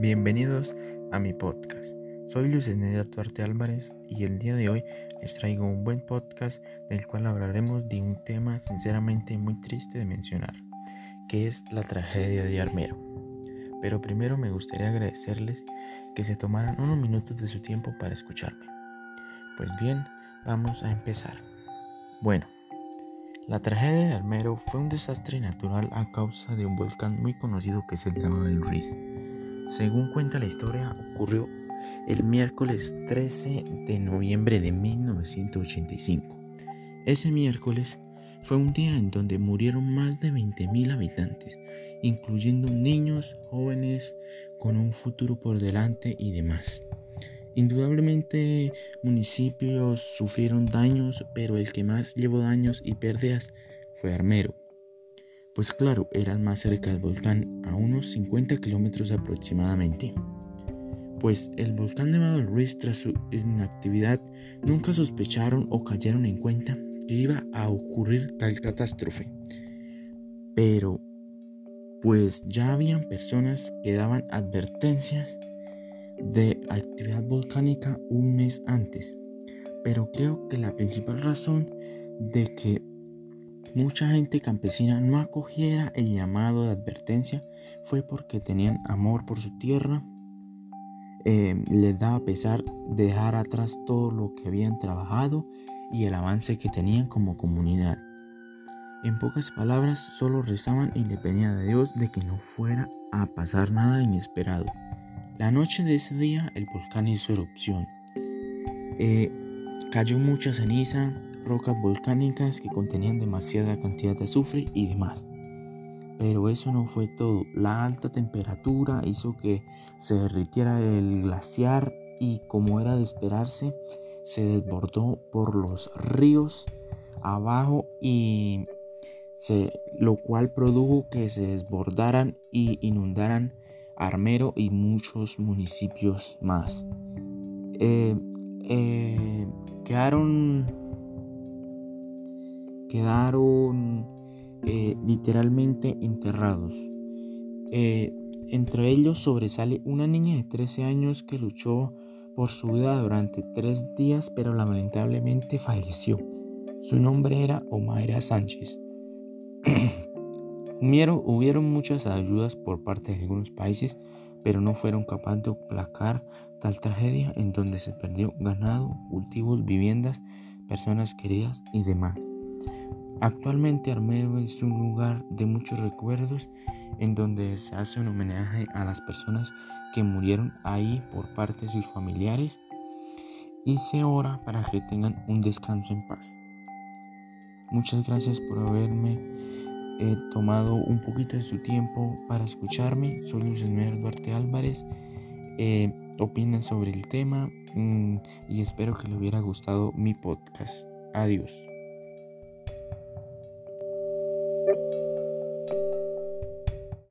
Bienvenidos a mi podcast. Soy Luis Eneder Duarte Álvarez y el día de hoy les traigo un buen podcast del cual hablaremos de un tema sinceramente muy triste de mencionar, que es la tragedia de Armero. Pero primero me gustaría agradecerles que se tomaran unos minutos de su tiempo para escucharme. Pues bien, vamos a empezar. Bueno, la tragedia de Armero fue un desastre natural a causa de un volcán muy conocido que se llama el Ruiz según cuenta la historia, ocurrió el miércoles 13 de noviembre de 1985. Ese miércoles fue un día en donde murieron más de 20.000 habitantes, incluyendo niños, jóvenes con un futuro por delante y demás. Indudablemente municipios sufrieron daños, pero el que más llevó daños y pérdidas fue Armero, pues claro, eran más cerca del volcán, a unos 50 kilómetros aproximadamente. Pues el volcán de Ruiz tras su inactividad nunca sospecharon o cayeron en cuenta que iba a ocurrir tal catástrofe. Pero, pues ya habían personas que daban advertencias de actividad volcánica un mes antes. Pero creo que la principal razón de que mucha gente campesina no acogiera el llamado de advertencia fue porque tenían amor por su tierra, eh, les daba pesar dejar atrás todo lo que habían trabajado y el avance que tenían como comunidad. En pocas palabras, solo rezaban y le pedían a Dios de que no fuera a pasar nada inesperado. La noche de ese día el volcán hizo erupción. Eh, cayó mucha ceniza, rocas volcánicas que contenían demasiada cantidad de azufre y demás. Pero eso no fue todo. La alta temperatura hizo que se derritiera el glaciar y como era de esperarse, se desbordó por los ríos abajo y lo cual produjo que se desbordaran y inundaran Armero y muchos municipios más. Eh, eh, quedaron quedaron eh, literalmente enterrados. Eh, entre ellos sobresale una niña de 13 años que luchó por su vida durante tres días, pero lamentablemente falleció. Su nombre era Omaira Sánchez. hubieron, hubieron muchas ayudas por parte de algunos países, pero no fueron capaces de aplacar tal tragedia en donde se perdió ganado, cultivos, viviendas, personas queridas y demás. Actualmente Armero es un lugar de muchos recuerdos en donde se hace un homenaje a las personas que murieron ahí por parte de sus familiares y se ora para que tengan un descanso en paz. Muchas gracias por haberme eh, tomado un poquito de su tiempo para escucharme. Soy Luis Duarte Álvarez. Eh, opinen sobre el tema mm, y espero que le hubiera gustado mi podcast. Adiós.